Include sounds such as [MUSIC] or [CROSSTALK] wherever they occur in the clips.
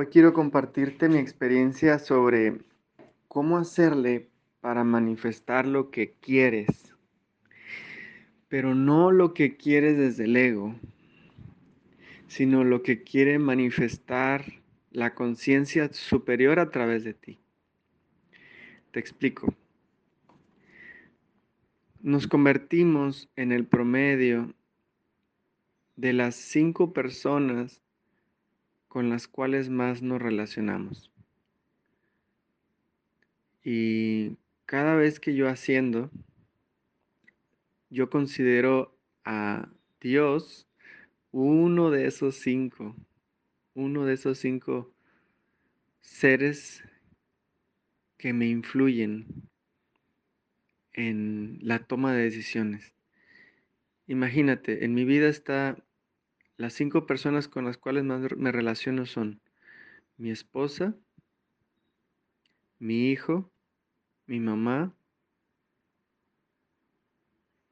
Hoy quiero compartirte mi experiencia sobre cómo hacerle para manifestar lo que quieres, pero no lo que quieres desde el ego, sino lo que quiere manifestar la conciencia superior a través de ti. Te explico. Nos convertimos en el promedio de las cinco personas con las cuales más nos relacionamos. Y cada vez que yo haciendo, yo considero a Dios uno de esos cinco, uno de esos cinco seres que me influyen en la toma de decisiones. Imagínate, en mi vida está las cinco personas con las cuales más me relaciono son mi esposa, mi hijo, mi mamá.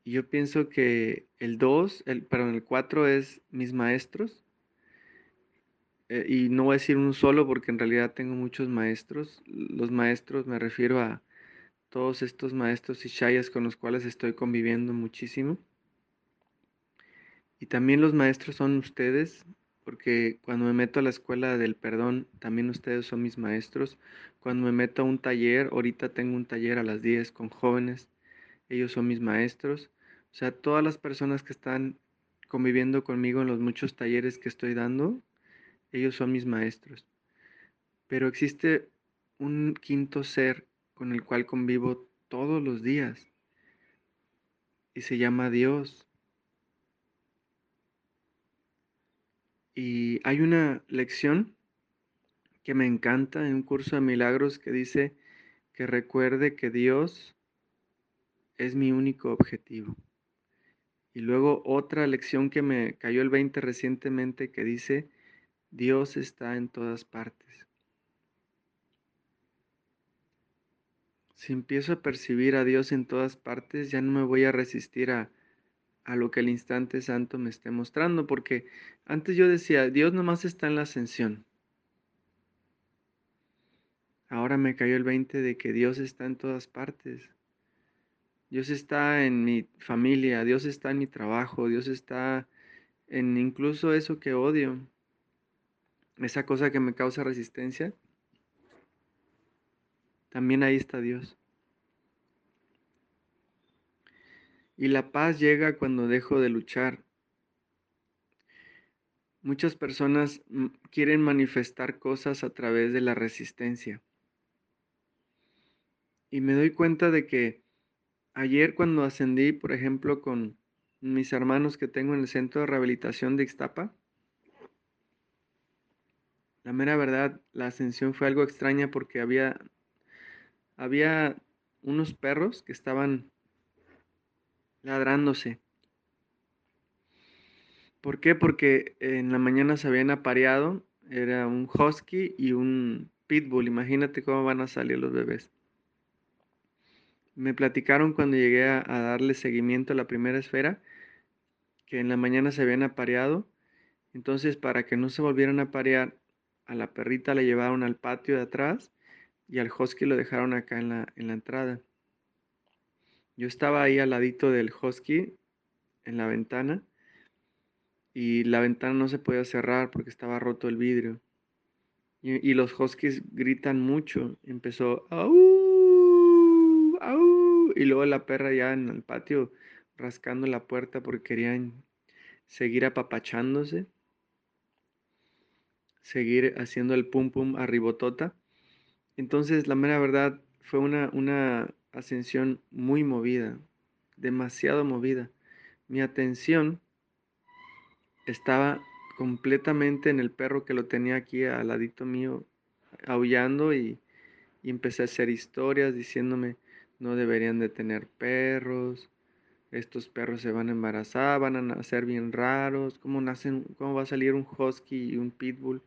Y yo pienso que el 2, el, perdón, el 4 es mis maestros. Eh, y no voy a decir un solo porque en realidad tengo muchos maestros. Los maestros me refiero a todos estos maestros y shayas con los cuales estoy conviviendo muchísimo. Y también los maestros son ustedes, porque cuando me meto a la escuela del perdón, también ustedes son mis maestros. Cuando me meto a un taller, ahorita tengo un taller a las 10 con jóvenes, ellos son mis maestros. O sea, todas las personas que están conviviendo conmigo en los muchos talleres que estoy dando, ellos son mis maestros. Pero existe un quinto ser con el cual convivo todos los días y se llama Dios. Y hay una lección que me encanta en un curso de milagros que dice que recuerde que Dios es mi único objetivo. Y luego otra lección que me cayó el 20 recientemente que dice, Dios está en todas partes. Si empiezo a percibir a Dios en todas partes, ya no me voy a resistir a, a lo que el instante santo me esté mostrando, porque antes yo decía, Dios nomás está en la ascensión. Ahora me cayó el 20 de que Dios está en todas partes. Dios está en mi familia, Dios está en mi trabajo, Dios está en incluso eso que odio, esa cosa que me causa resistencia. También ahí está Dios. Y la paz llega cuando dejo de luchar. Muchas personas mm, quieren manifestar cosas a través de la resistencia. Y me doy cuenta de que ayer cuando ascendí, por ejemplo, con mis hermanos que tengo en el centro de rehabilitación de Ixtapa, la mera verdad, la ascensión fue algo extraña porque había, había unos perros que estaban ladrándose. ¿Por qué? Porque en la mañana se habían apareado, era un husky y un pitbull. Imagínate cómo van a salir los bebés. Me platicaron cuando llegué a, darle seguimiento a la primera esfera que en la mañana se habían apareado. Entonces, para que no se volvieran a aparear, a la perrita la llevaron al patio de atrás y al husky lo dejaron acá en la, en la entrada. Yo estaba ahí al ladito del husky en la ventana y la ventana no se podía cerrar porque estaba roto el vidrio. Y, los huskies gritan mucho. Empezó, ¡Au! ¡Au! Y luego la perra ya en el patio rascando la puerta porque querían seguir apapachándose, seguir haciendo el pum pum arribotota. Entonces, la mera verdad, fue una, una ascensión muy movida, demasiado movida. Mi atención estaba completamente en el perro que lo tenía aquí al ladito mío, aullando y, empecé a hacer historias diciéndome, no deberían de tener perros, estos perros se van a embarazar, van a nacer bien raros, ¿cómo, nacen, cómo va a salir un husky y un pitbull?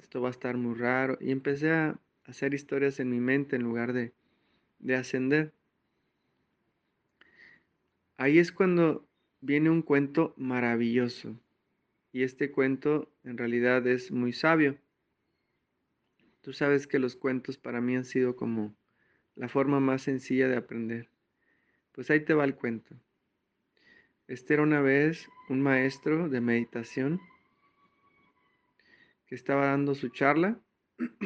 Esto va a estar muy raro. Y empecé a hacer historias en mi mente en lugar de, de ascender. Ahí es cuando viene un cuento maravilloso. Y este cuento en realidad es muy sabio. Tú sabes que los cuentos para mí han sido como la forma más sencilla de aprender. Pues ahí te va el cuento. Este era una vez un maestro de meditación que estaba dando su charla [CLEARS THROAT]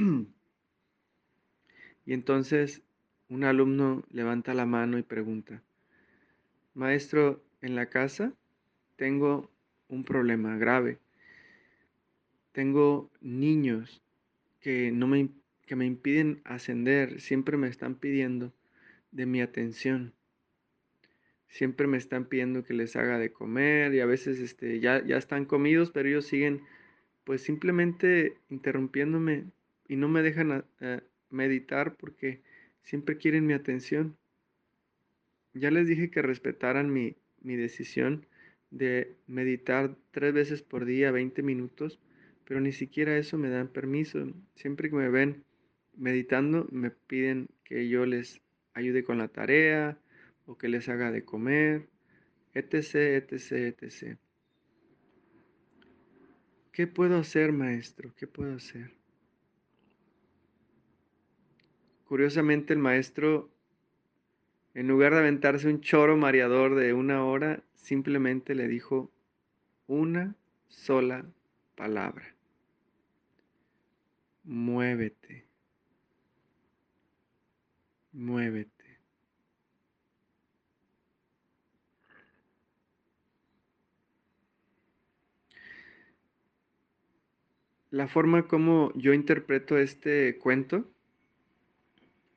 y entonces un alumno levanta la mano y pregunta, maestro, en la casa tengo un problema grave. Tengo niños que, no me, que me impiden ascender, siempre me están pidiendo de mi atención. Siempre me están pidiendo que les haga de comer y a veces este, ya, ya están comidos, pero ellos siguen pues simplemente interrumpiéndome y no me dejan eh, meditar porque siempre quieren mi atención. Ya les dije que respetaran mi, mi decisión de meditar tres veces por día, 20 minutos, pero ni siquiera eso me dan permiso. Siempre que me ven meditando, me piden que yo les ayude con la tarea o que les haga de comer, etc., etc., etc. ¿Qué puedo hacer, maestro? ¿Qué puedo hacer? Curiosamente, el maestro, en lugar de aventarse un choro mareador de una hora, simplemente le dijo una sola palabra muévete, muévete. La forma como yo interpreto este cuento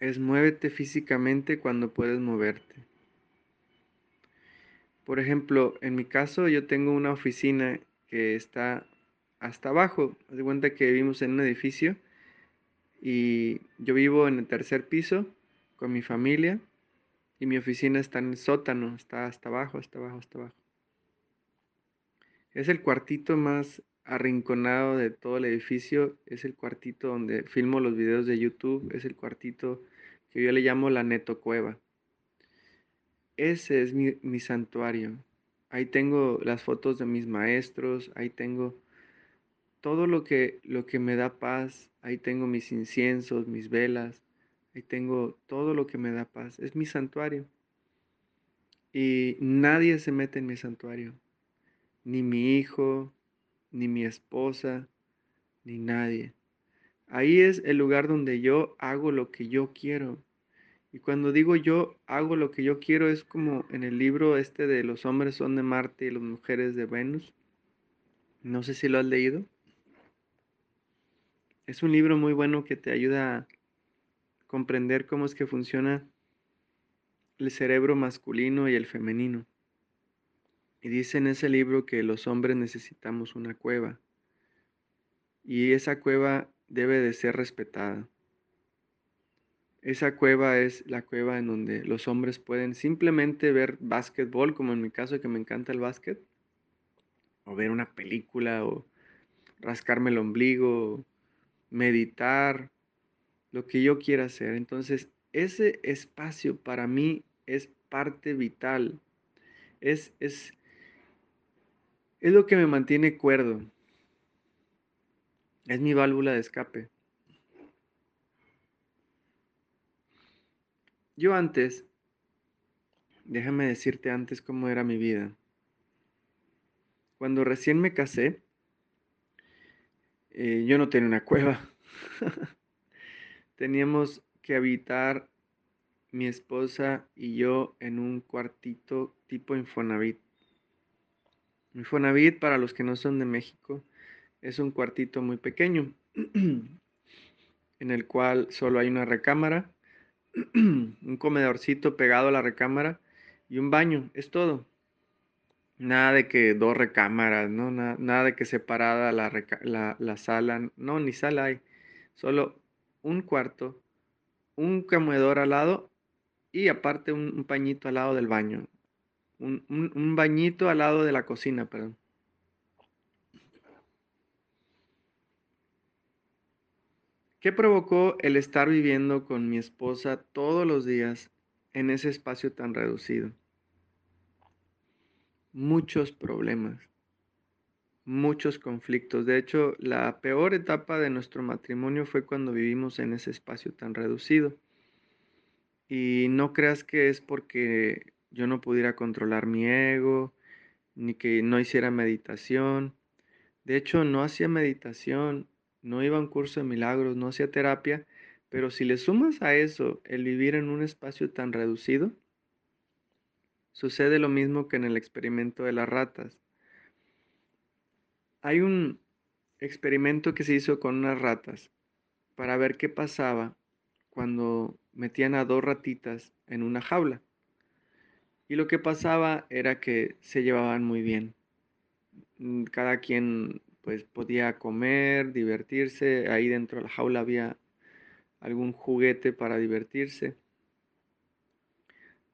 es muévete físicamente cuando puedes moverte. Por ejemplo, en mi caso yo tengo una oficina que está hasta abajo. Haz de cuenta que vivimos en un edificio y yo vivo en el tercer piso con mi familia y mi oficina está en el sótano, está hasta abajo, hasta abajo, hasta abajo. Es el cuartito más arrinconado de todo el edificio, es el cuartito donde filmo los videos de YouTube, es el cuartito que yo le llamo la neto cueva. Ese es mi, mi santuario. Ahí tengo las fotos de mis maestros, ahí tengo todo lo que, lo que me da paz, ahí tengo mis inciensos, mis velas, ahí tengo todo lo que me da paz. Es mi santuario. Y nadie se mete en mi santuario. Ni mi hijo, ni mi esposa, ni nadie. Ahí es el lugar donde yo hago lo que yo quiero. Y cuando digo yo hago lo que yo quiero es como en el libro este de los hombres son de Marte y las mujeres de Venus. No sé si lo has leído. Es un libro muy bueno que te ayuda a comprender cómo es que funciona el cerebro masculino y el femenino. Y dice en ese libro que los hombres necesitamos una cueva. Y esa cueva debe de ser respetada. Esa cueva es la cueva en donde los hombres pueden simplemente ver básquetbol, como en mi caso que me encanta el básquet, o ver una película, o rascarme el ombligo, meditar, lo que yo quiera hacer. Entonces, ese espacio para mí es parte vital. Es, es, es lo que me mantiene cuerdo. Es mi válvula de escape. Yo antes, déjame decirte antes cómo era mi vida. Cuando recién me casé, eh, yo no tenía una cueva. [LAUGHS] Teníamos que habitar mi esposa y yo en un cuartito tipo Infonavit. Infonavit, para los que no son de México, es un cuartito muy pequeño [CLEARS THROAT] en el cual solo hay una recámara, [CLEARS THROAT] un comedorcito pegado a la recámara y un baño, es todo. Nada de que dos recámaras, ¿no? Nada, de que separada la, la, sala, no, ni sala hay. Solo un cuarto, un comedor al lado y aparte un, pañito al lado del baño. Un, un bañito al lado de la cocina, perdón. ¿Qué provocó el estar viviendo con mi esposa todos los días en ese espacio tan reducido? muchos problemas. muchos conflictos. De hecho, la peor etapa de nuestro matrimonio fue cuando vivimos en ese espacio tan reducido. Y no creas que es porque yo no pudiera controlar mi ego, ni que no hiciera meditación. De hecho, no hacía meditación, no iba a un curso de milagros, no hacía terapia, pero si le sumas a eso el vivir en un espacio tan reducido, sucede lo mismo que en el experimento de las ratas. Hay un experimento que se hizo con unas ratas para ver qué pasaba cuando metían a dos ratitas en una jaula. Y lo que pasaba era que se llevaban muy bien. Cada quien pues podía comer, divertirse. Ahí dentro de la jaula había algún juguete para divertirse.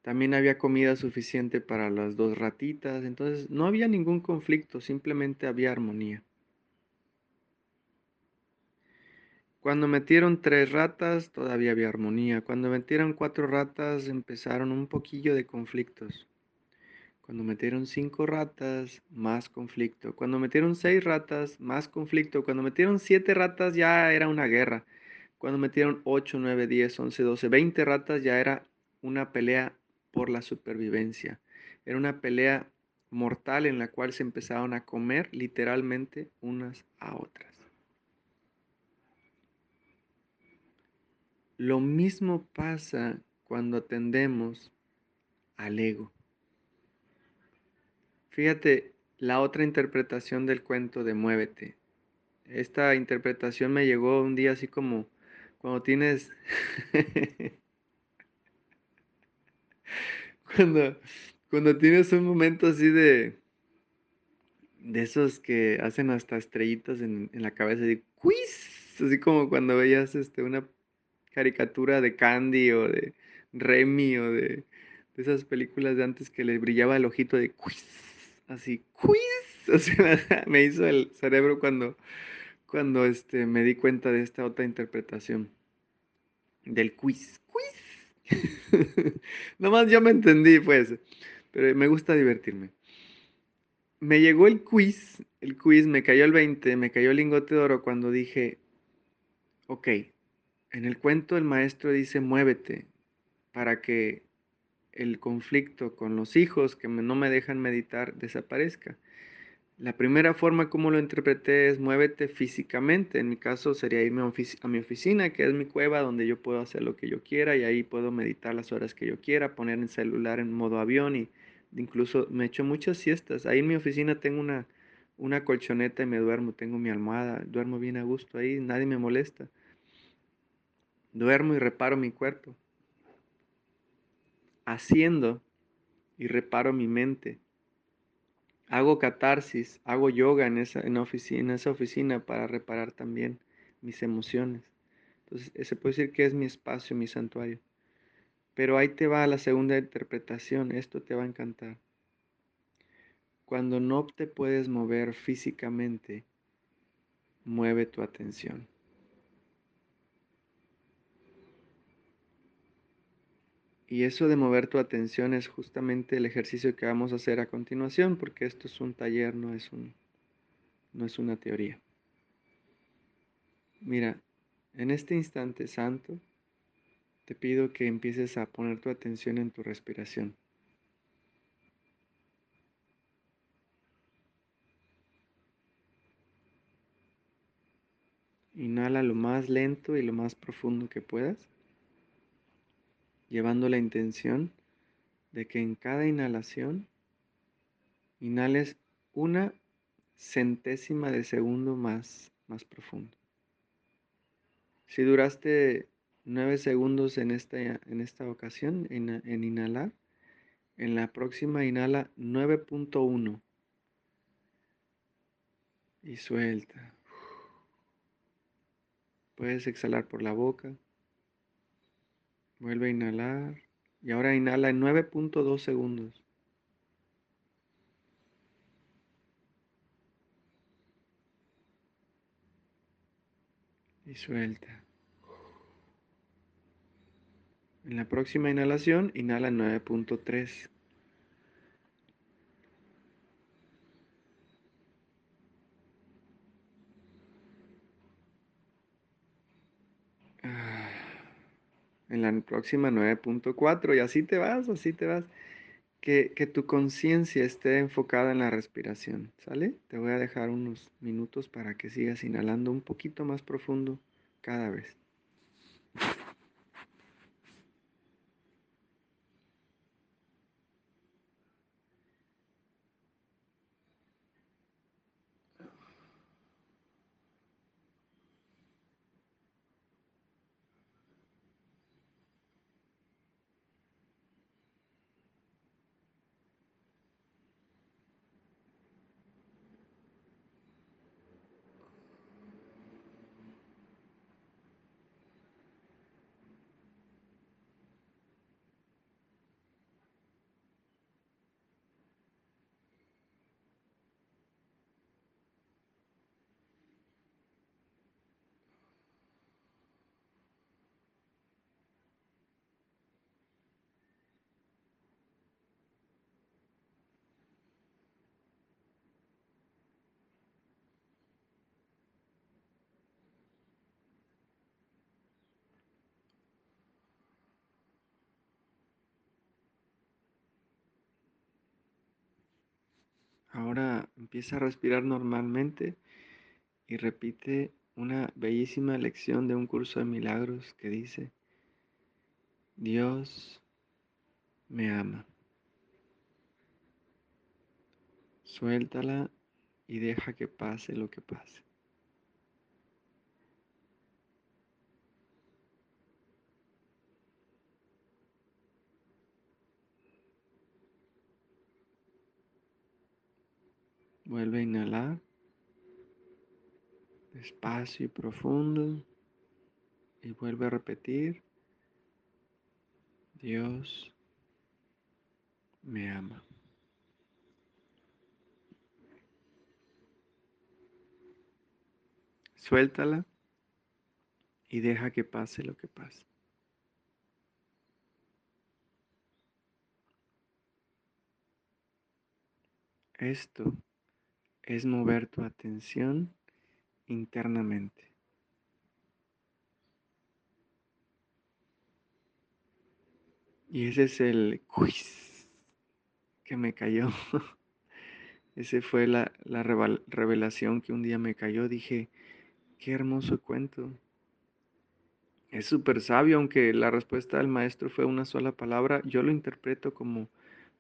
También había comida suficiente para las dos ratitas, entonces no había ningún conflicto, simplemente había armonía. Cuando metieron tres ratas, todavía había armonía. Cuando metieron cuatro ratas, empezaron un poquillo de conflictos. Cuando metieron cinco ratas, más conflicto. Cuando metieron seis ratas, más conflicto. Cuando metieron siete ratas, ya era una guerra. Cuando metieron 8, 9, 10, 11, 12, 20 ratas, ya era una pelea por la supervivencia. Era una pelea mortal en la cual se empezaron a comer literalmente unas a otras. Lo mismo pasa cuando atendemos al ego. Fíjate la otra interpretación del cuento de Muévete. Esta interpretación me llegó un día así como cuando tienes [LAUGHS] cuando, tienes un momento así de, de esos que hacen hasta estrellitas en, la cabeza, de quiz, así como cuando veías este, una caricatura de Candy o de Remy o de, esas películas de antes que le brillaba el ojito de quiz, así, quiz, [LAUGHS] o sea, me hizo el cerebro cuando, cuando este, me di cuenta de esta otra interpretación del quiz. [LAUGHS] Nomás yo me entendí, pues, pero me gusta divertirme. Me llegó el quiz, el quiz, me cayó el 20, me cayó el lingote de oro cuando dije, ok, en el cuento el maestro dice, muévete para que el conflicto con los hijos que no me dejan meditar desaparezca. La primera forma como lo interpreté es muévete físicamente. En mi caso sería irme a, mi oficina, que es mi cueva donde yo puedo hacer lo que yo quiera y ahí puedo meditar las horas que yo quiera, poner el celular en modo avión y incluso me echo muchas siestas. Ahí en mi oficina tengo una, una colchoneta y me duermo, tengo mi almohada, duermo bien a gusto ahí, nadie me molesta. Duermo y reparo mi cuerpo. Haciendo y reparo mi mente hago catarsis, hago yoga en esa, oficina, oficina para reparar también mis emociones. Entonces, ese puede decir que es mi espacio, mi santuario. Pero ahí te va la segunda interpretación, esto te va a encantar. Cuando no te puedes mover físicamente, mueve tu atención. Y eso de mover tu atención es justamente el ejercicio que vamos a hacer a continuación, porque esto es un taller, no es, un, no es una teoría. Mira, en este instante santo, te pido que empieces a poner tu atención en tu respiración. Inhala lo más lento y lo más profundo que puedas llevando la intención de que en cada inhalación inhales una centésima de segundo más, más profundo. Si duraste nueve segundos en esta, en esta ocasión en, en inhalar, en la próxima inhala 9.1 y suelta. Puedes exhalar por la boca. Vuelve a inhalar. Y ahora inhala en 9.2 segundos. Y suelta. En la próxima inhalación, inhala en 9.3. en la próxima 9.4 y así te vas, así te vas. Que, que tu conciencia esté enfocada en la respiración, ¿sale? Te voy a dejar unos minutos para que sigas inhalando un poquito más profundo cada vez. Ahora empieza a respirar normalmente y repite una bellísima lección de un curso de milagros que dice, Dios me ama. Suéltala y deja que pase lo que pase. Vuelve a inhalar despacio y profundo y vuelve a repetir, Dios me ama. Suéltala y deja que pase lo que pase. Esto es mover tu atención internamente. Y ese es el quiz que me cayó. [LAUGHS] Ese fue la, la revelación que un día me cayó. Dije, qué hermoso cuento. Es súper sabio, aunque la respuesta del maestro fue una sola palabra. Yo lo interpreto como,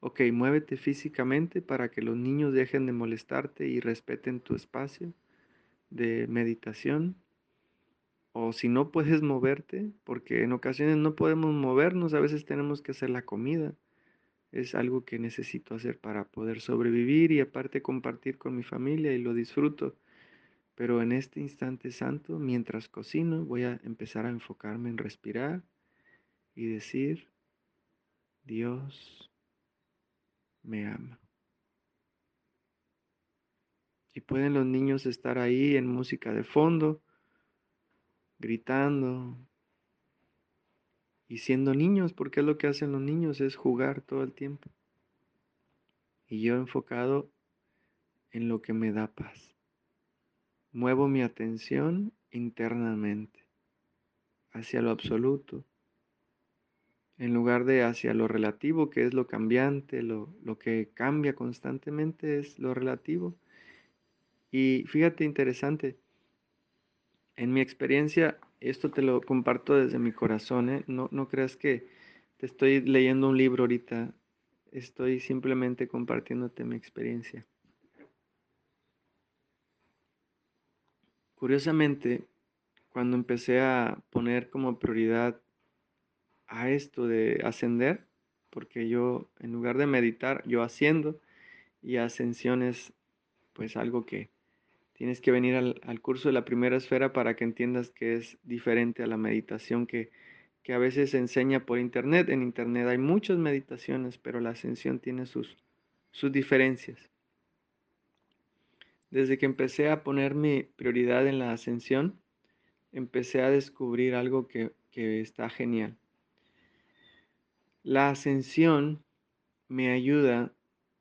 ok, muévete físicamente para que los niños dejen de molestarte y respeten tu espacio de meditación. O si no puedes moverte, porque en ocasiones no podemos movernos, a veces tenemos que hacer la comida. Es algo que necesito hacer para poder sobrevivir y aparte compartir con mi familia y lo disfruto. Pero en este instante santo, mientras cocino, voy a empezar a enfocarme en respirar y decir, Dios me ama. Y pueden los niños estar ahí en música de fondo, gritando y siendo niños, porque es lo que hacen los niños, es jugar todo el tiempo. Y yo enfocado en lo que me da paz. Muevo mi atención internamente hacia lo absoluto, en lugar de hacia lo relativo, que es lo cambiante, lo, lo que cambia constantemente es lo relativo. Y fíjate interesante, en mi experiencia, esto te lo comparto desde mi corazón, ¿eh? no, no creas que te estoy leyendo un libro ahorita, estoy simplemente compartiéndote mi experiencia. Curiosamente, cuando empecé a poner como prioridad a esto de ascender, porque yo en lugar de meditar, yo haciendo, y ascensión es pues algo que Tienes que venir al, curso de la primera esfera para que entiendas que es diferente a la meditación que, que a veces se enseña por internet. En internet hay muchas meditaciones, pero la ascensión tiene sus, sus diferencias. Desde que empecé a poner mi prioridad en la ascensión, empecé a descubrir algo que, que está genial. La ascensión me ayuda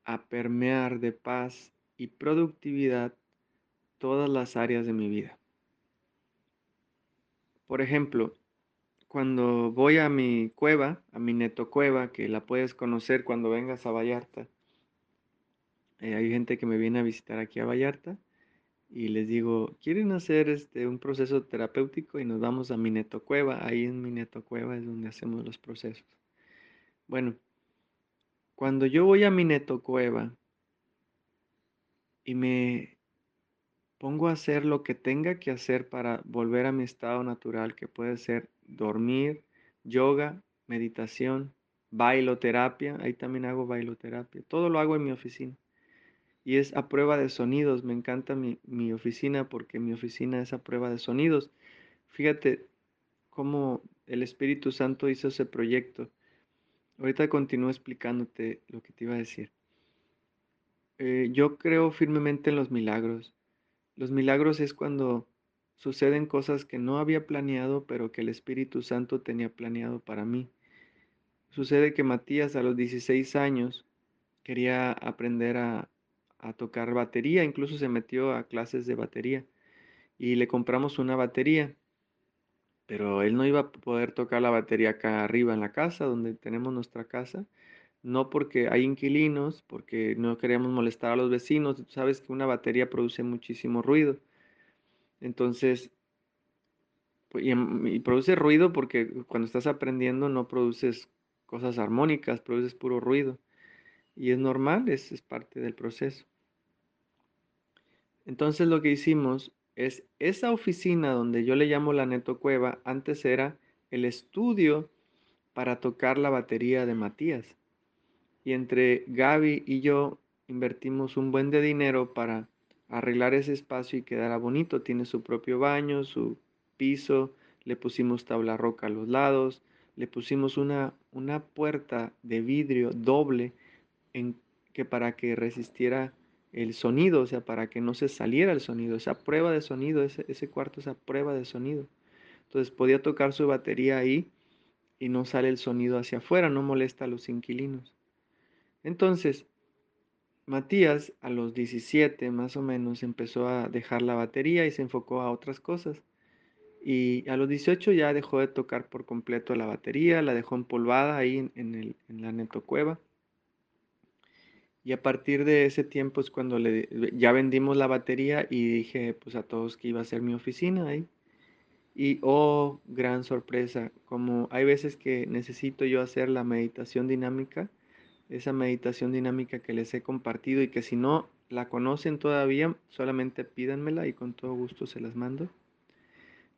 a permear de paz y productividad todas las áreas de mi vida. Por ejemplo, cuando voy a mi cueva, a mi neto cueva, que la puedes conocer cuando vengas a Vallarta, eh, hay gente que me viene a visitar aquí a Vallarta y les digo, ¿quieren hacer este, un proceso terapéutico? Y nos vamos a mi neto cueva. Ahí en mi neto cueva es donde hacemos los procesos. Bueno, cuando yo voy a mi neto cueva y me pongo a hacer lo que tenga que hacer para volver a mi estado natural, que puede ser dormir, yoga, meditación, bailoterapia, ahí también hago bailoterapia, todo lo hago en mi oficina. Y es a prueba de sonidos, me encanta mi, mi oficina porque mi oficina es a prueba de sonidos. Fíjate cómo el Espíritu Santo hizo ese proyecto. Ahorita continúo explicándote lo que te iba a decir. Eh, yo creo firmemente en los milagros. Los milagros es cuando suceden cosas que no había planeado, pero que el Espíritu Santo tenía planeado para mí. Sucede que Matías a los 16 años quería aprender a, tocar batería, incluso se metió a clases de batería y le compramos una batería, pero él no iba a poder tocar la batería acá arriba en la casa, donde tenemos nuestra casa, no porque hay inquilinos, porque no queríamos molestar a los vecinos. Sabes que una batería produce muchísimo ruido. Entonces, pues, y, produce ruido porque cuando estás aprendiendo no produces cosas armónicas, produces puro ruido. Y es normal, es, es parte del proceso. Entonces lo que hicimos es esa oficina donde yo le llamo la Neto Cueva, antes era el estudio para tocar la batería de Matías y entre Gaby y yo invertimos un buen de dinero para arreglar ese espacio y quedara bonito. Tiene su propio baño, su piso, le pusimos tabla roca a los lados, le pusimos una, una puerta de vidrio doble en, que para que resistiera el sonido, o sea, para que no se saliera el sonido, esa prueba de sonido, ese, ese cuarto, esa prueba de sonido. Entonces podía tocar su batería ahí y no sale el sonido hacia afuera, no molesta a los inquilinos. Entonces, Matías a los 17 más o menos empezó a dejar la batería y se enfocó a otras cosas. Y a los 18 ya dejó de tocar por completo la batería, la dejó empolvada ahí en, el, en la netocueva. Y a partir de ese tiempo es cuando le, ya vendimos la batería y dije pues a todos que iba a ser mi oficina ahí. Y oh, gran sorpresa, como hay veces que necesito yo hacer la meditación dinámica, esa meditación dinámica que les he compartido y que si no la conocen todavía, solamente pídanmela y con todo gusto se las mando.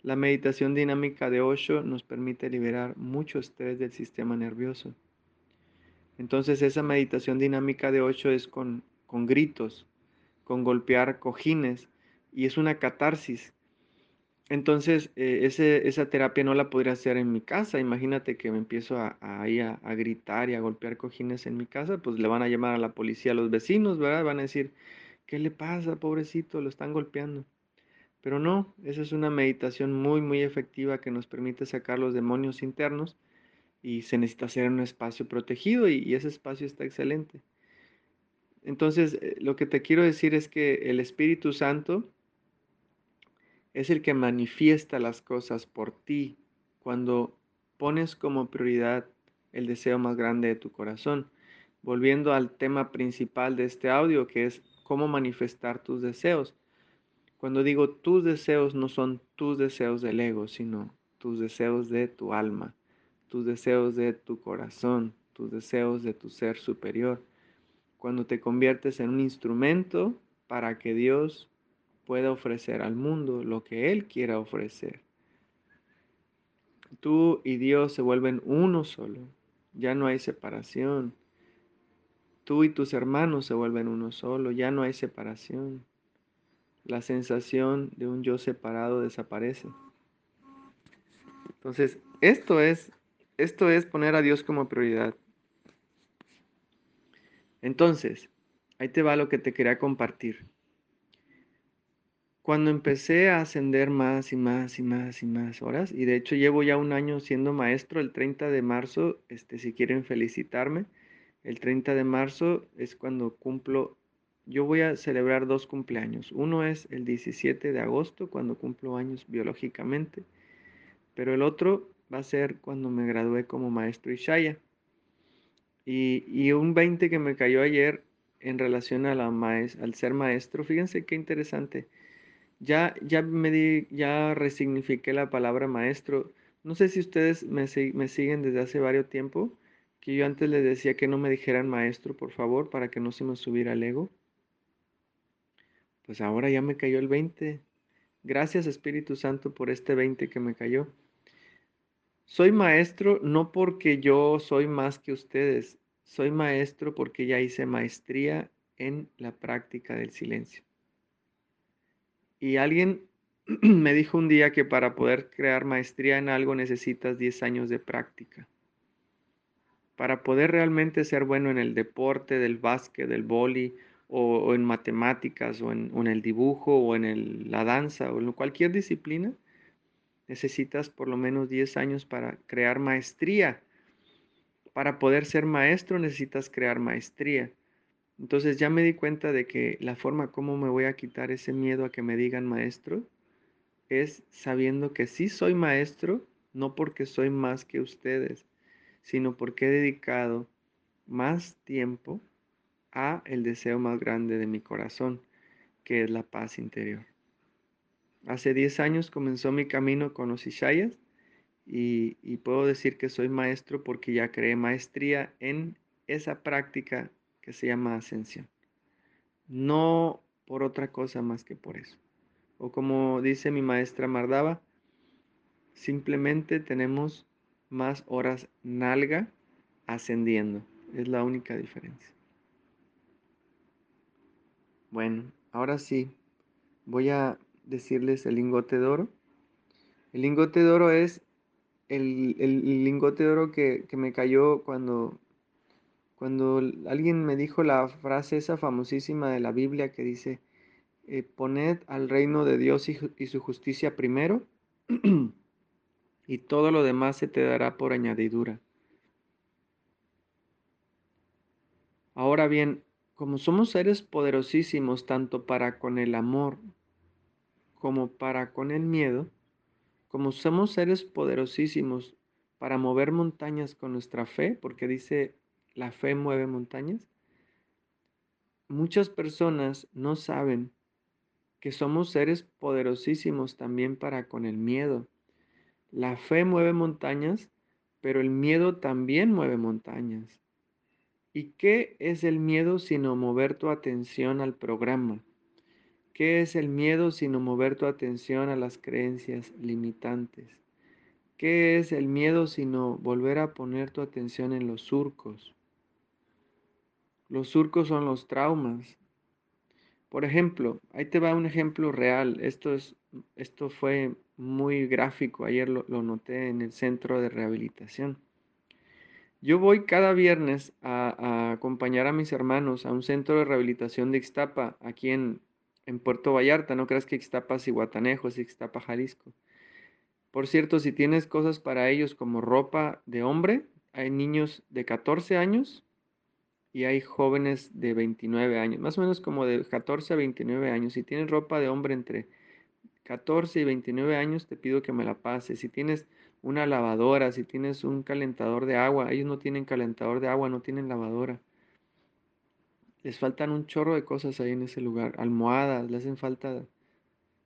La meditación dinámica de Osho nos permite liberar mucho estrés del sistema nervioso. Entonces esa meditación dinámica de Osho es con, con gritos, con golpear cojines y es una catarsis entonces, eh, esa terapia no la podría hacer en mi casa. Imagínate que me empiezo a, a, a, gritar y a golpear cojines en mi casa, pues le van a llamar a la policía a los vecinos, ¿verdad? Van a decir, ¿qué le pasa, pobrecito? Lo están golpeando. Pero no, esa es una meditación muy, muy efectiva que nos permite sacar los demonios internos y se necesita hacer un espacio protegido y, y ese espacio está excelente. Entonces, eh, lo que te quiero decir es que el Espíritu Santo es el que manifiesta las cosas por ti cuando pones como prioridad el deseo más grande de tu corazón. Volviendo al tema principal de este audio, que es cómo manifestar tus deseos. Cuando digo tus deseos, no son tus deseos del ego, sino tus deseos de tu alma, tus deseos de tu corazón, tus deseos de tu ser superior. Cuando te conviertes en un instrumento para que Dios pueda ofrecer al mundo lo que Él quiera ofrecer. Tú y Dios se vuelven uno solo, ya no hay separación. Tú y tus hermanos se vuelven uno solo, ya no hay separación. La sensación de un yo separado desaparece. Entonces, esto es, esto es poner a Dios como prioridad. Entonces, ahí te va lo que te quería compartir. Cuando empecé a ascender más y más y más y más horas, y de hecho llevo ya un año siendo maestro, el 30 de marzo, este, si quieren felicitarme, el 30 de marzo es cuando cumplo, yo voy a celebrar dos cumpleaños. Uno es el 17 de agosto, cuando cumplo años biológicamente, pero el otro va a ser cuando me gradué como maestro Ishaya. Y, y un 20 que me cayó ayer en relación a la al ser maestro, fíjense qué interesante. Ya, ya me di, ya resignifiqué la palabra maestro. No sé si ustedes me, me siguen desde hace varios tiempo, que yo antes les decía que no me dijeran maestro, por favor, para que no se me subiera el ego. Pues ahora ya me cayó el 20. Gracias Espíritu Santo por este 20 que me cayó. Soy maestro no porque yo soy más que ustedes, soy maestro porque ya hice maestría en la práctica del silencio. Y alguien [CLEARS THROAT] me dijo un día que para poder crear maestría en algo necesitas 10 años de práctica. Para poder realmente ser bueno en el deporte, del básquet, del boli, o, en matemáticas, o en, el dibujo, o en la danza, o en cualquier disciplina, necesitas por lo menos 10 años para crear maestría. Para poder ser maestro necesitas crear maestría. Entonces ya me di cuenta de que la forma como me voy a quitar ese miedo a que me digan maestro es sabiendo que sí soy maestro, no porque soy más que ustedes, sino porque he dedicado más tiempo a el deseo más grande de mi corazón, que es la paz interior. Hace 10 años comenzó mi camino con los Ishayas y, y puedo decir que soy maestro porque ya creé maestría en esa práctica que se llama ascensión. No por otra cosa más que por eso. O como dice mi maestra Mardava, simplemente tenemos más horas nalga ascendiendo. Es la única diferencia. Bueno, ahora sí, voy a decirles el lingote de oro. El lingote de oro es el, lingote de oro que, que me cayó cuando cuando alguien me dijo la frase esa famosísima de la Biblia que dice, eh, poned al reino de Dios y su justicia primero, [CLEARS THROAT] y todo lo demás se te dará por añadidura. Ahora bien, como somos seres poderosísimos tanto para con el amor como para con el miedo, como somos seres poderosísimos para mover montañas con nuestra fe, porque dice la fe mueve montañas, muchas personas no saben que somos seres poderosísimos también para con el miedo. La fe mueve montañas, pero el miedo también mueve montañas. ¿Y qué es el miedo sino mover tu atención al programa? ¿Qué es el miedo sino mover tu atención a las creencias limitantes? ¿Qué es el miedo sino volver a poner tu atención en los surcos? Los surcos son los traumas. Por ejemplo, ahí te va un ejemplo real. Esto, es, esto fue muy gráfico. Ayer lo, noté en el centro de rehabilitación. Yo voy cada viernes a, acompañar a mis hermanos a un centro de rehabilitación de Ixtapa, aquí en, en Puerto Vallarta. No creas que Ixtapa es Iguatanejo, es Ixtapa, Jalisco. Por cierto, si tienes cosas para ellos como ropa de hombre, hay niños de 14 años y hay jóvenes de 29 años, más o menos como de 14 a 29 años. Si tienes ropa de hombre entre 14 y 29 años, te pido que me la pases. Si tienes una lavadora, si tienes un calentador de agua, ellos no tienen calentador de agua, no tienen lavadora. Les faltan un chorro de cosas ahí en ese lugar, almohadas, les hacen falta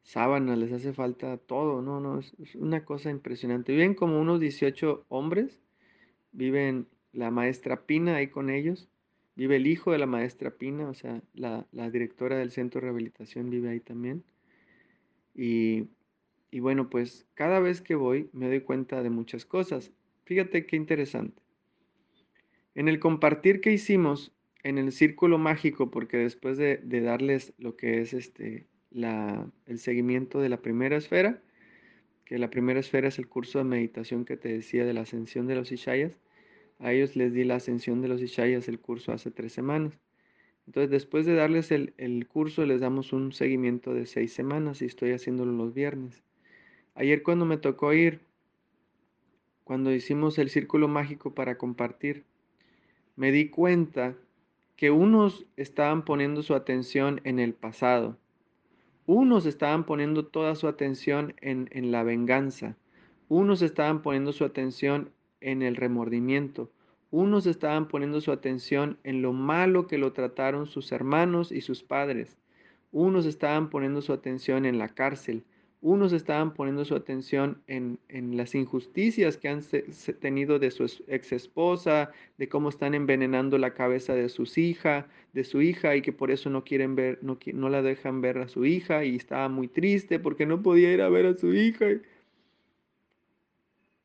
sábanas, les hace falta todo, no, no, es, una cosa impresionante. Viven como unos 18 hombres, viven la maestra Pina ahí con ellos, Vive el hijo de la maestra Pina, o sea, la, directora del centro de rehabilitación vive ahí también. Y, y bueno, pues cada vez que voy me doy cuenta de muchas cosas. Fíjate qué interesante. En el compartir que hicimos en el círculo mágico, porque después de, darles lo que es este, la, el seguimiento de la primera esfera, que la primera esfera es el curso de meditación que te decía de la ascensión de los Ishayas, a ellos les di la ascensión de los Ishayas el curso hace tres semanas. Entonces, después de darles el, curso, les damos un seguimiento de seis semanas y estoy haciéndolo los viernes. Ayer cuando me tocó ir, cuando hicimos el círculo mágico para compartir, me di cuenta que unos estaban poniendo su atención en el pasado, unos estaban poniendo toda su atención en, en la venganza, Unos estaban poniendo su atención en el remordimiento. Unos estaban poniendo su atención en lo malo que lo trataron sus hermanos y sus padres. Unos estaban poniendo su atención en la cárcel. Unos estaban poniendo su atención en, las injusticias que han tenido de su ex esposa, de cómo están envenenando la cabeza de hija, de su hija y que por eso no quieren ver, no, no la dejan ver a su hija y estaba muy triste porque no podía ir a ver a su hija.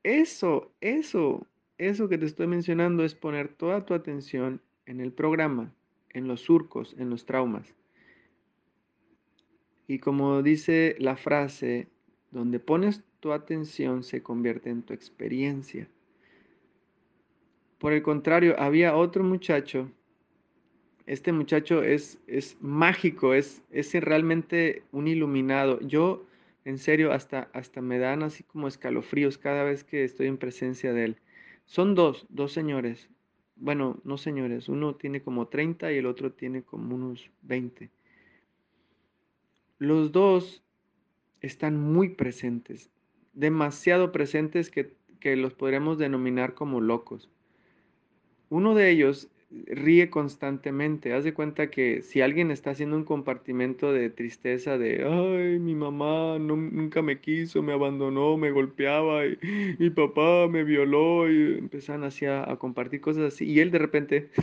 Eso, eso, eso que te estoy mencionando es poner toda tu atención en el programa, en los surcos, en los traumas. Y como dice la frase, donde pones tu atención se convierte en tu experiencia. Por el contrario, había otro muchacho. Este muchacho es, es mágico, es, es realmente un iluminado. Yo, en serio, hasta, hasta me dan así como escalofríos cada vez que estoy en presencia de él. Son dos, dos señores. Bueno, no señores, uno tiene como 30 y el otro tiene como unos 20 los dos están muy presentes, demasiado presentes que, los podremos denominar como locos. Uno de ellos ríe constantemente. Haz de cuenta que si alguien está haciendo un compartimento de tristeza, de, ay, mi mamá nunca me quiso, me abandonó, me golpeaba, y mi papá me violó, y empiezan así a, a compartir cosas así, y él de repente, [LAUGHS]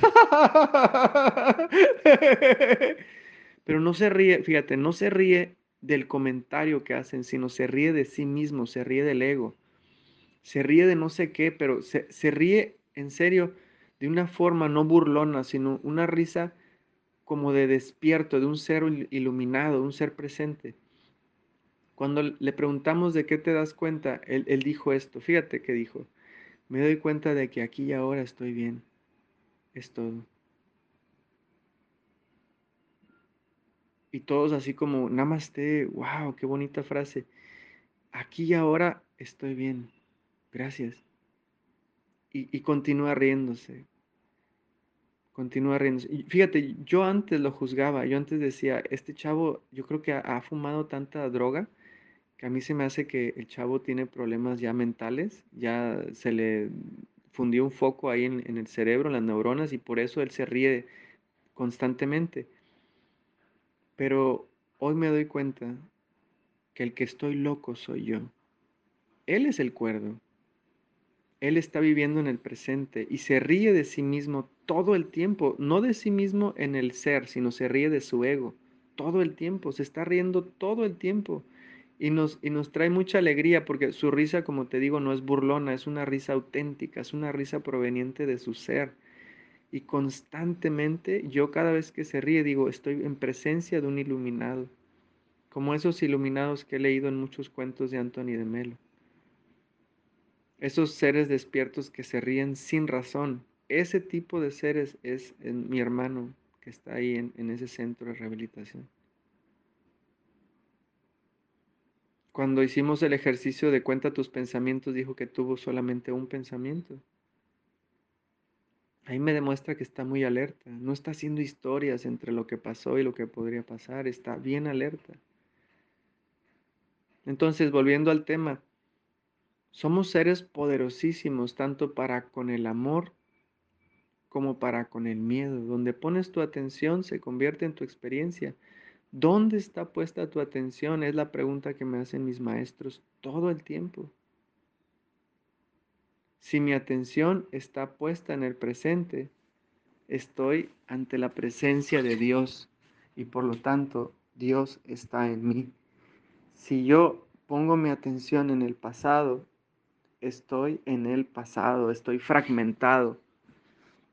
[LAUGHS] Pero no se ríe, fíjate, no se ríe del comentario que hacen, sino se ríe de sí mismo, se ríe del ego, se ríe de no sé qué, pero se, ríe en serio de una forma no burlona, sino una risa como de despierto, de un ser iluminado, un ser presente. Cuando le preguntamos de qué te das cuenta, él, él dijo esto, fíjate que dijo, me doy cuenta de que aquí y ahora estoy bien, es todo. Y todos así como, namaste, wow, qué bonita frase. Aquí y ahora estoy bien, gracias. Y, continúa riéndose, continúa riéndose. Y fíjate, yo antes lo juzgaba, yo antes decía, este chavo, yo creo que ha, fumado tanta droga que a mí se me hace que el chavo tiene problemas ya mentales, ya se le fundió un foco ahí en, en el cerebro, en las neuronas, y por eso él se ríe constantemente. Pero hoy me doy cuenta que el que estoy loco soy yo. Él es el cuerdo. Él está viviendo en el presente y se ríe de sí mismo todo el tiempo, no de sí mismo en el ser, sino se ríe de su ego todo el tiempo, se está riendo todo el tiempo y nos, y nos trae mucha alegría porque su risa, como te digo, no es burlona, es una risa auténtica, es una risa proveniente de su ser y constantemente yo cada vez que se ríe digo, estoy en presencia de un iluminado, como esos iluminados que he leído en muchos cuentos de Anthony de Melo. Esos seres despiertos que se ríen sin razón. Ese tipo de seres es mi hermano que está ahí en ese centro de rehabilitación. Cuando hicimos el ejercicio de cuenta tus pensamientos, dijo que tuvo solamente un pensamiento ahí me demuestra que está muy alerta, no está haciendo historias entre lo que pasó y lo que podría pasar, está bien alerta. Entonces, volviendo al tema, somos seres poderosísimos tanto para con el amor como para con el miedo. Donde pones tu atención se convierte en tu experiencia. ¿Dónde está puesta tu atención? Es la pregunta que me hacen mis maestros todo el tiempo. Si mi atención está puesta en el presente, estoy ante la presencia de Dios y por lo tanto Dios está en mí. Si yo pongo mi atención en el pasado, estoy en el pasado, estoy fragmentado.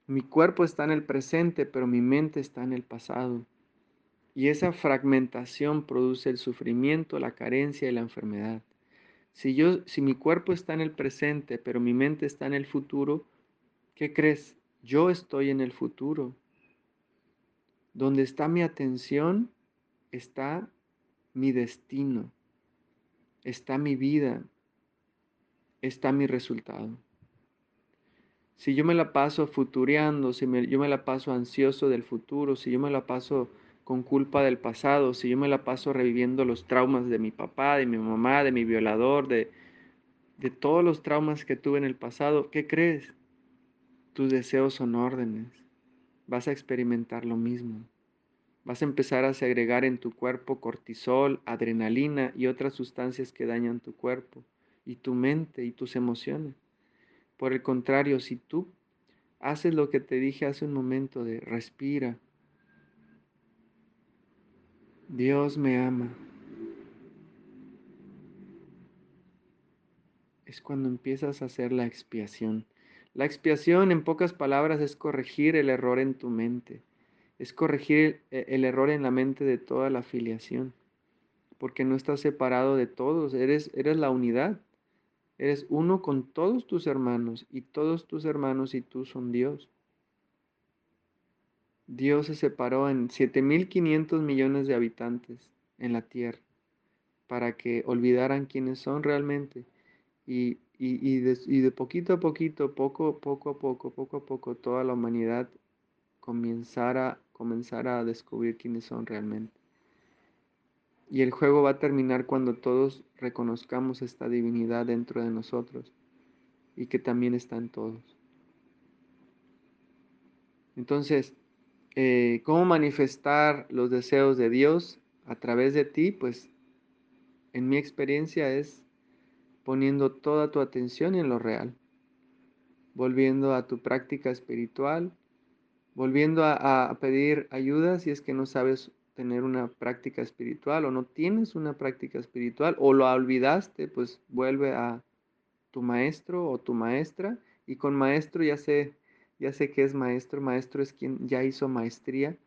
Mi cuerpo está en el presente, pero mi mente está en el pasado. Y esa fragmentación produce el sufrimiento, la carencia y la enfermedad. Si yo, si mi cuerpo está en el presente, pero mi mente está en el futuro, ¿qué crees? Yo estoy en el futuro. Donde está mi atención, está mi destino, está mi vida, está mi resultado. Si yo me la paso futureando, si yo me la paso ansioso del futuro, si yo me la paso con culpa del pasado, si yo me la paso reviviendo los traumas de mi papá, de mi mamá, de mi violador, de, de todos los traumas que tuve en el pasado, ¿qué crees? Tus deseos son órdenes. Vas a experimentar lo mismo. Vas a empezar a segregar en tu cuerpo cortisol, adrenalina y otras sustancias que dañan tu cuerpo y tu mente y tus emociones. Por el contrario, si tú haces lo que te dije hace un momento de respira, Dios me ama. Es cuando empiezas a hacer la expiación. La expiación, en pocas palabras, es corregir el error en tu mente es corregir e, el, error en la mente de toda la filiación, porque no estás separado de todos, eres, eres la unidad, eres uno con todos tus hermanos y todos tus hermanos y tú son Dios. Dios se separó en 7.500 millones de habitantes en la tierra para que olvidaran quiénes son realmente y, y, de, y, de, poquito a poquito, poco, poco a poco, poco a poco, toda la humanidad comenzara comenzar a descubrir quiénes son realmente. Y el juego va a terminar cuando todos reconozcamos esta divinidad dentro de nosotros y que también está en todos. Entonces, eh, ¿cómo manifestar los deseos de Dios a través de ti? Pues en mi experiencia es poniendo toda tu atención en lo real, volviendo a tu práctica espiritual, volviendo a, pedir ayuda si es que no sabes tener una práctica espiritual o no tienes una práctica espiritual o lo olvidaste, pues vuelve a tu maestro o tu maestra y con maestro ya sé, ya sé que es maestro, maestro es quien ya hizo maestría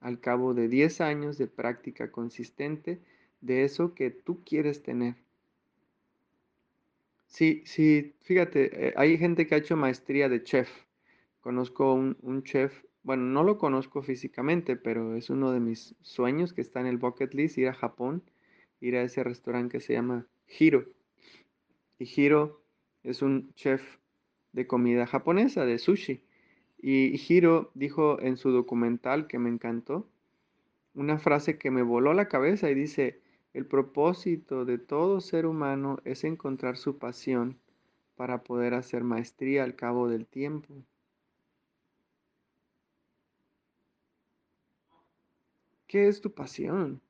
al cabo de 10 años de práctica consistente de eso que tú quieres tener. Sí, sí, fíjate, eh, hay gente que ha hecho maestría de chef. Conozco un, un chef bueno, no lo conozco físicamente, pero es uno de mis sueños que está en el bucket list, ir a Japón, ir a ese restaurante que se llama Hiro. Y Hiro es un chef de comida japonesa, de sushi. Y Hiro dijo en su documental que me encantó, una frase que me voló la cabeza y dice, el propósito de todo ser humano es encontrar su pasión para poder hacer maestría al cabo del tiempo. ¿Qué es tu pasión?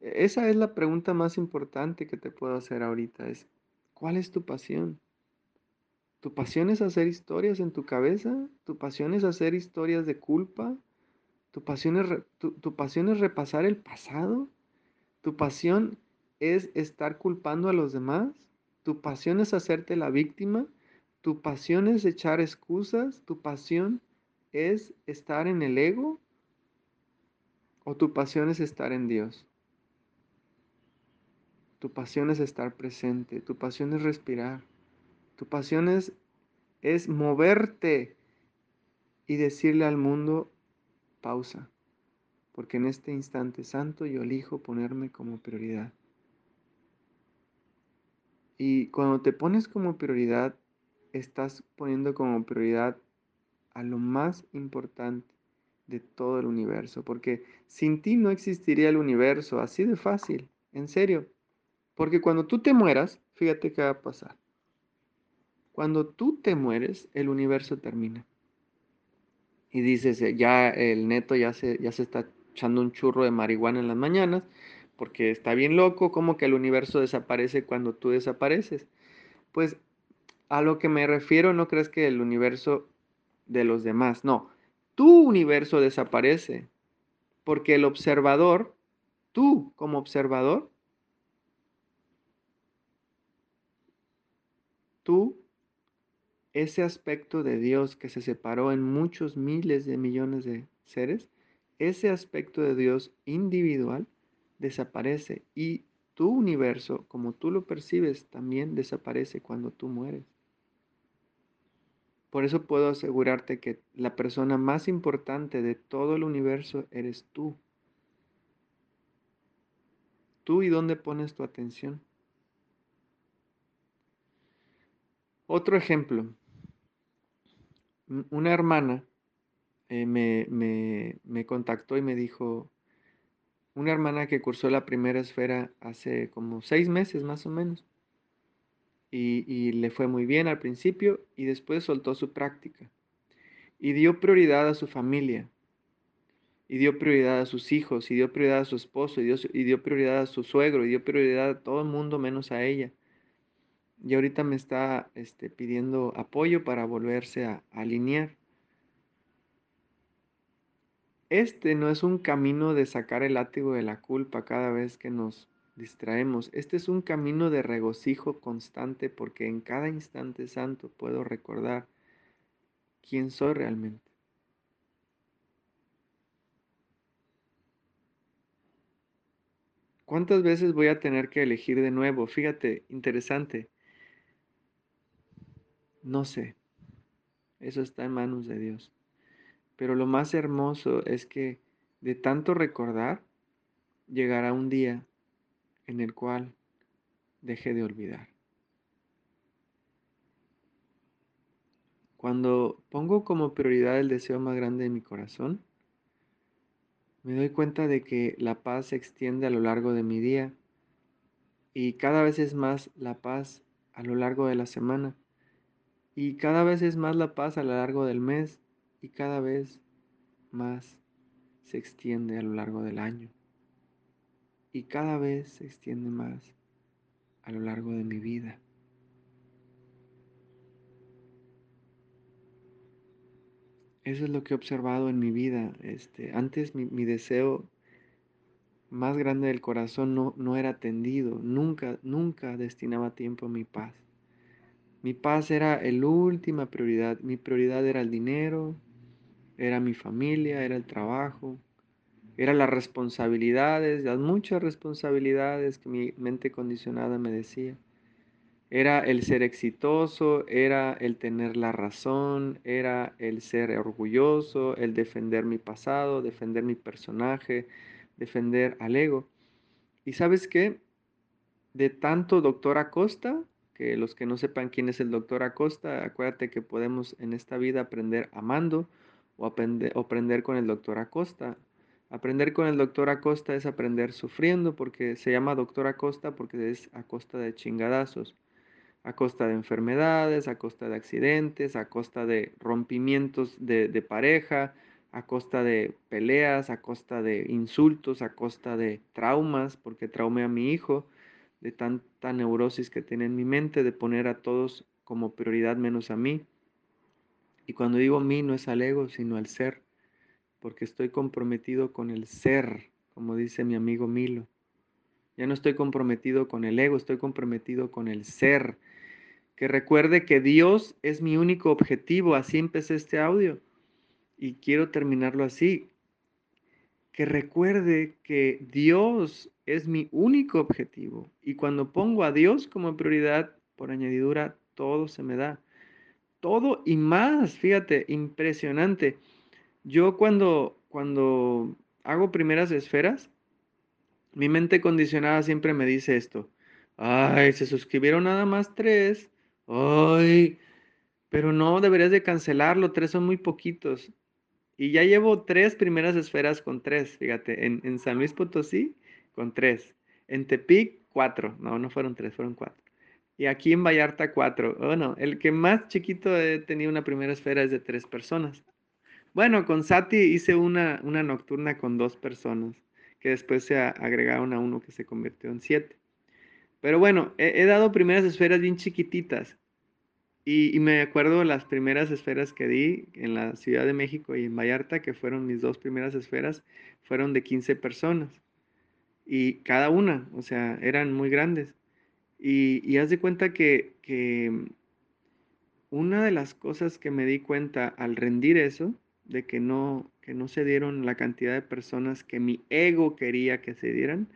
E-, esa es la pregunta más importante que te puedo hacer ahorita. Es, ¿cuál es tu pasión? ¿Tu pasión es hacer historias en tu cabeza? ¿Tu pasión es hacer historias de culpa? ¿Tu pasión es, tu pasión es repasar el pasado? ¿Tu pasión es estar culpando a los demás? ¿Tu pasión es hacerte la víctima? ¿Tu pasión es echar excusas? ¿Tu pasión es estar en el ego? ¿O tu pasión es estar en Dios? Tu pasión es estar presente, tu pasión es respirar, tu pasión es, es moverte y decirle al mundo, pausa, porque en este instante santo yo elijo ponerme como prioridad. Y cuando te pones como prioridad, estás poniendo como prioridad a lo más importante de todo el universo, porque sin ti no existiría el universo, así de fácil, en serio. Porque cuando tú te mueras, fíjate qué va a pasar. Cuando tú te mueres, el universo termina. Y dices, eh, ya el neto ya se, ya se está echando un churro de marihuana en las mañanas, porque está bien loco, como que el universo desaparece cuando tú desapareces. Pues a lo que me refiero, no crees que el universo de los demás, no, tu universo desaparece, porque el observador, tú como observador, tú, ese aspecto de Dios que se separó en muchos miles de millones de seres, ese aspecto de Dios individual desaparece y tu universo, como tú lo percibes, también desaparece cuando tú mueres. Por eso puedo asegurarte que la persona más importante de todo el universo eres tú. Tú y dónde pones tu atención. Otro ejemplo. Una hermana eh, me, me contactó y me dijo, una hermana que cursó la primera esfera hace como seis meses más o menos y, le fue muy bien al principio y después soltó su práctica y dio prioridad a su familia y dio prioridad a sus hijos y dio prioridad a su esposo y dio, y dio prioridad a su suegro y dio prioridad a todo el mundo menos a ella. Y ahorita me está este, pidiendo apoyo para volverse a alinear. Este no es un camino de sacar el látigo de la culpa cada vez que nos distraemos. Este es un camino de regocijo constante porque en cada instante santo puedo recordar quién soy realmente. ¿Cuántas veces voy a tener que elegir de nuevo? Fíjate, interesante. No sé. Eso está en manos de Dios. Pero lo más hermoso es que de tanto recordar, llegará un día en el cual deje de olvidar. Cuando pongo como prioridad el deseo más grande de mi corazón, me doy cuenta de que la paz se extiende a lo largo de mi día y cada vez es más la paz a lo largo de la semana y cada vez es más la paz a lo largo del mes y cada vez más se extiende a lo largo del año y cada vez se extiende más a lo largo de mi vida. Eso es lo que he observado en mi vida. Este, antes mi, deseo más grande del corazón no, no, era atendido. Nunca, nunca destinaba tiempo a mi paz. Mi paz era la última prioridad. Mi prioridad era el dinero, era mi familia, era el trabajo, eran las responsabilidades, las muchas responsabilidades que mi mente condicionada me decía. Era el ser exitoso, era el tener la razón, era el ser orgulloso, el defender mi pasado, defender mi personaje, defender al ego. ¿Y sabes qué? De tanto doctor Acosta, que los que no sepan quién es el doctor Acosta, acuérdate que podemos en esta vida aprender amando o aprender, o aprender con el doctor Acosta. Aprender con el doctor Acosta es aprender sufriendo, porque se llama doctor Acosta porque es a costa de chingadazos, a costa de enfermedades, a costa de accidentes, a costa de rompimientos de, de pareja, a costa de peleas, a costa de insultos, a costa de traumas, porque traumé a mi hijo, de tanta neurosis que tiene en mi mente, de poner a todos como prioridad menos a mí. Y cuando digo mí no es al ego, sino al ser porque estoy comprometido con el ser, como dice mi amigo Milo. Ya no estoy comprometido con el ego, estoy comprometido con el ser. Que recuerde que Dios es mi único objetivo. Así empecé este audio. Y quiero terminarlo así. Que recuerde que Dios es mi único objetivo. Y cuando pongo a Dios como prioridad, por añadidura, todo se me da. Todo y más. Fíjate, impresionante. Yo cuando, cuando hago primeras esferas, mi mente condicionada siempre me dice esto. Ay, se suscribieron nada más tres. Ay, pero no, deberías de cancelarlo. Tres son muy poquitos. Y ya llevo tres primeras esferas con tres, fíjate. En, en San Luis Potosí, con tres. En Tepic, cuatro. No, no fueron tres, fueron cuatro. Y aquí en Vallarta, cuatro. Bueno, el que más chiquito he tenido una primera esfera es de tres personas. Bueno, con Sati hice una, una nocturna con dos personas, que después se agregaron a uno que se convirtió en siete. Pero bueno, he, dado primeras esferas bien chiquititas. Y, me acuerdo las primeras esferas que di en la Ciudad de México y en Vallarta, que fueron mis dos primeras esferas, fueron de 15 personas. Y cada una, o sea, eran muy grandes. Y, y haz de cuenta que, que una de las cosas que me di cuenta al rendir eso, de que no, que no se dieron la cantidad de personas que mi ego quería que se dieran,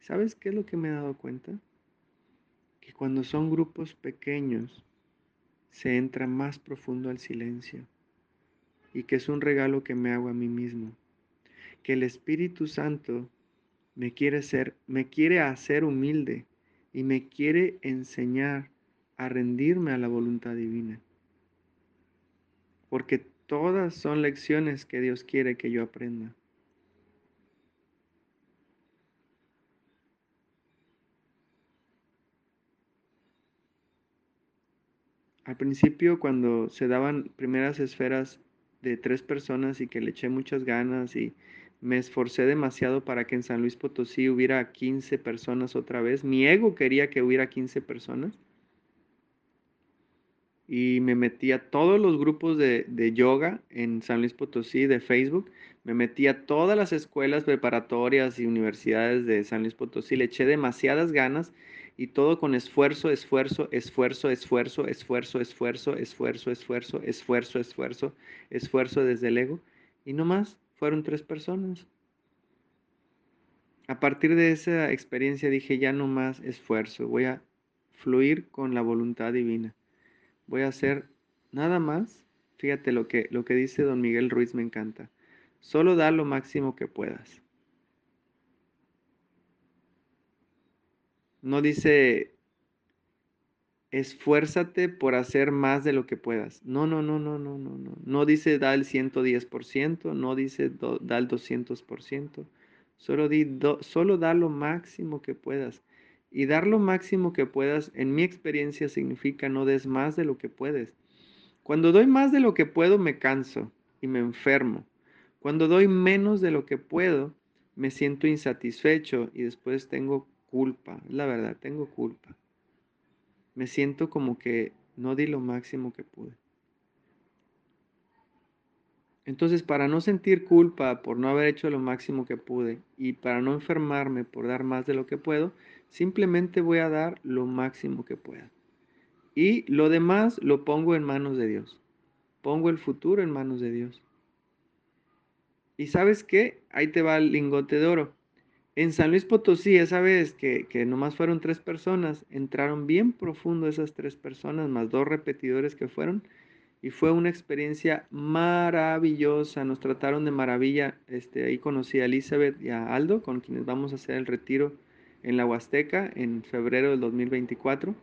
¿sabes qué es lo que me he dado cuenta? Que cuando son grupos pequeños se entra más profundo al silencio y que es un regalo que me hago a mí mismo. Que el Espíritu Santo me quiere ser, me quiere hacer humilde y me quiere enseñar a rendirme a la voluntad divina. Porque Todas son lecciones que Dios quiere que yo aprenda. Al principio cuando se daban primeras esferas de tres personas y que le eché muchas ganas y me esforcé demasiado para que en San Luis Potosí hubiera 15 personas otra vez. Mi ego quería que hubiera 15 personas. Y me metí a todos los grupos de, de yoga en San Luis Potosí de Facebook. Me metí a todas las escuelas preparatorias y universidades de San Luis Potosí. Le eché demasiadas ganas y todo con esfuerzo, esfuerzo, esfuerzo, esfuerzo, esfuerzo, esfuerzo, esfuerzo, esfuerzo, esfuerzo, esfuerzo, esfuerzo desde el ego. Y no más, fueron tres personas. A partir de esa experiencia dije, ya no más esfuerzo, voy a fluir con la voluntad divina. Voy a hacer nada más. Fíjate lo que, lo que dice don Miguel Ruiz me encanta. Solo da lo máximo que puedas. No dice, esfuérzate por hacer más de lo que puedas. No, no, no, no, no, no, no. No dice da el 110%, no dice da el 200%. Solo, di, solo da lo máximo que puedas. Y dar lo máximo que puedas, en mi experiencia, significa no des más de lo que puedes. Cuando doy más de lo que puedo, me canso y me enfermo. Cuando doy menos de lo que puedo, me siento insatisfecho y después tengo culpa, la verdad, tengo culpa. Me siento como que no di lo máximo que pude. Entonces, para no sentir culpa por no haber hecho lo máximo que pude y para no enfermarme por dar más de lo que puedo, simplemente voy a dar lo máximo que pueda. Y lo demás lo pongo en manos de Dios. Pongo el futuro en manos de Dios. Y sabes qué? Ahí te va el lingote de oro. En San Luis Potosí, esa vez que, que nomás fueron tres personas, entraron bien profundo esas tres personas, más dos repetidores que fueron, y fue una experiencia maravillosa. Nos trataron de maravilla. Este, ahí conocí a Elizabeth y a Aldo, con quienes vamos a hacer el retiro en la Huasteca en febrero del 2024.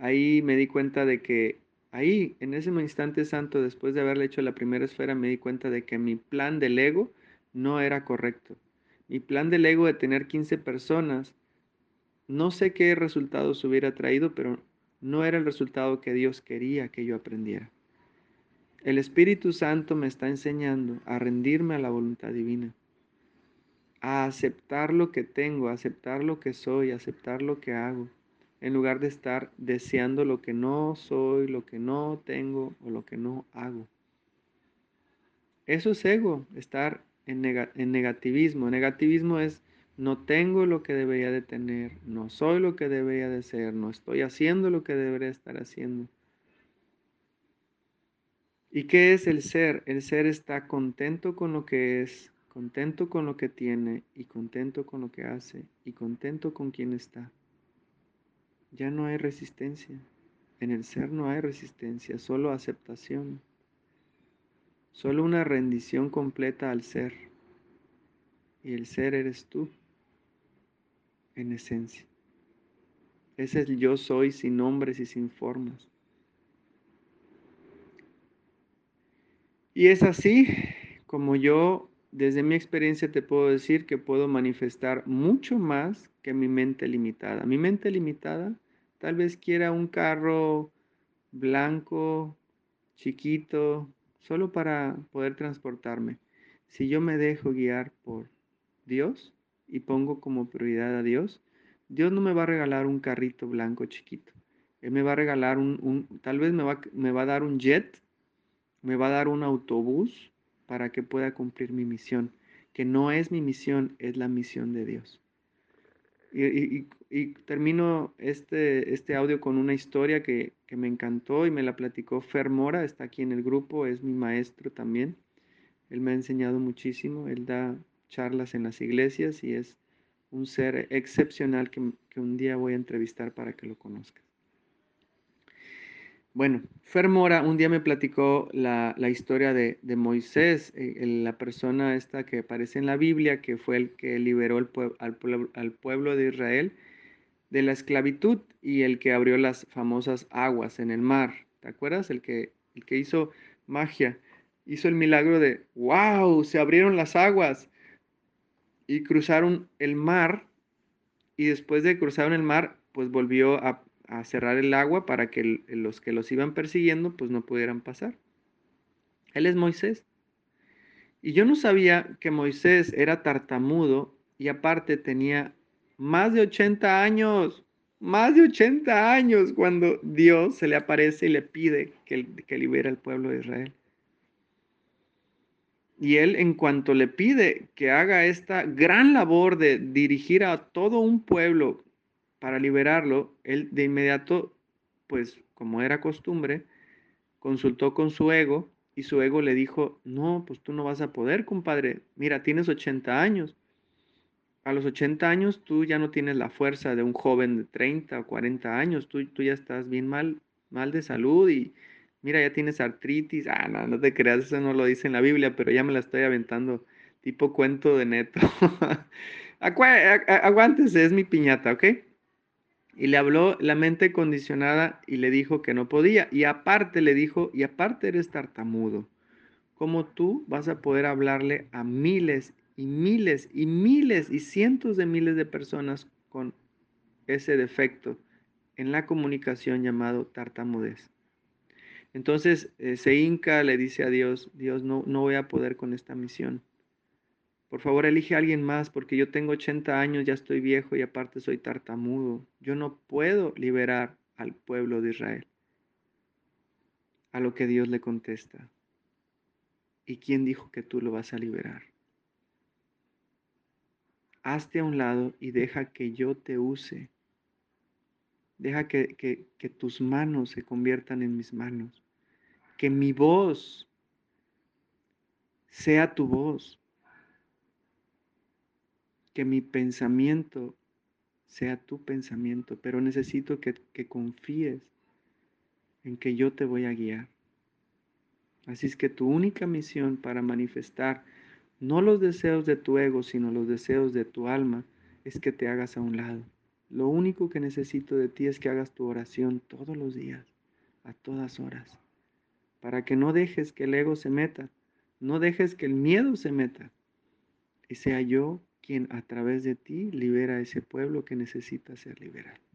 Ahí me di cuenta de que, ahí, en ese instante santo, después de haberle hecho la primera esfera, me di cuenta de que mi plan del ego no era correcto mi plan del ego de tener 15 personas, no sé qué resultados hubiera traído, pero no era el resultado que Dios quería que yo aprendiera. El Espíritu Santo me está enseñando a rendirme a la voluntad divina, a aceptar lo que tengo, a aceptar lo que soy, a aceptar lo que hago, en lugar de estar deseando lo que no soy, lo que no tengo o lo que no hago. Eso es ego, estar en, negativismo. Negativismo es no tengo lo que debería de tener, no soy lo que debería de ser, no estoy haciendo lo que debería estar haciendo. ¿Y qué es el ser? El ser está contento con lo que es, contento con lo que tiene y contento con lo que hace y contento con quien está. Ya no hay resistencia. En el ser no hay resistencia, solo aceptación. Solo una rendición completa al ser. Y el ser eres tú, en esencia. Ese es el yo soy sin nombres y sin formas. Y es así como yo, desde mi experiencia, te puedo decir que puedo manifestar mucho más que mi mente limitada. Mi mente limitada tal vez quiera un carro blanco, chiquito, solo para poder transportarme. Si yo me dejo guiar por Dios y pongo como prioridad a Dios, Dios no me va a regalar un carrito blanco chiquito. Él me va a regalar un, tal vez me va, me va a dar un jet, me va a dar un autobús para que pueda cumplir mi misión, que no es mi misión, es la misión de Dios. Y, termino este, este audio con una historia que, que, me encantó y me la platicó Fer Mora, está aquí en el grupo, es mi maestro también. Él me ha enseñado muchísimo, él da charlas en las iglesias y es un ser excepcional que, que un día voy a entrevistar para que lo conozcas. Bueno, Fer Mora un día me platicó la, historia de, Moisés, eh, la persona esta que aparece en la Biblia, que fue el que liberó al, pueblo de Israel de la esclavitud y el que abrió las famosas aguas en el mar. ¿Te acuerdas? El que, el que hizo magia, hizo el milagro de, wow, se abrieron las aguas y cruzaron el mar y después de cruzar el mar, pues volvió a a cerrar el agua para que los que los iban persiguiendo pues no pudieran pasar. Él es Moisés. Y yo no sabía que Moisés era tartamudo y aparte tenía más de 80 años, más de 80 años cuando Dios se le aparece y le pide que, que libere al pueblo de Israel. Y él en cuanto le pide que haga esta gran labor de dirigir a todo un pueblo para liberarlo, él de inmediato, pues como era costumbre, consultó con su ego y su ego le dijo, no, pues tú no vas a poder, compadre. Mira, tienes 80 años. A los 80 años tú ya no tienes la fuerza de un joven de 30 o 40 años. Tú, tú ya estás bien mal, mal de salud y mira, ya tienes artritis. Ah, no, no te creas, eso no lo dice en la Biblia, pero ya me la estoy aventando tipo cuento de neto. [LAUGHS] Aguántese, es mi piñata, ¿ok? Y le habló la mente condicionada y le dijo que no podía. Y aparte le dijo, y aparte eres tartamudo. ¿Cómo tú vas a poder hablarle a miles y miles y miles y cientos de miles de personas con ese defecto en la comunicación llamado tartamudez? Entonces eh, se hinca, le dice a Dios, Dios, no, no voy a poder con esta misión. Por favor, elige a alguien más porque yo tengo 80 años, ya estoy viejo y aparte soy tartamudo. Yo no puedo liberar al pueblo de Israel. A lo que Dios le contesta. ¿Y quién dijo que tú lo vas a liberar? Hazte a un lado y deja que yo te use. Deja que, que tus manos se conviertan en mis manos. Que mi voz sea tu voz que mi pensamiento sea tu pensamiento, pero necesito que, confíes en que yo te voy a guiar. Así es que tu única misión para manifestar no los deseos de tu ego, sino los deseos de tu alma, es que te hagas a un lado. Lo único que necesito de ti es que hagas tu oración todos los días, a todas horas, para que no dejes que el ego se meta, no dejes que el miedo se meta, y sea yo quien a través de ti libera a ese pueblo que necesita ser liberado.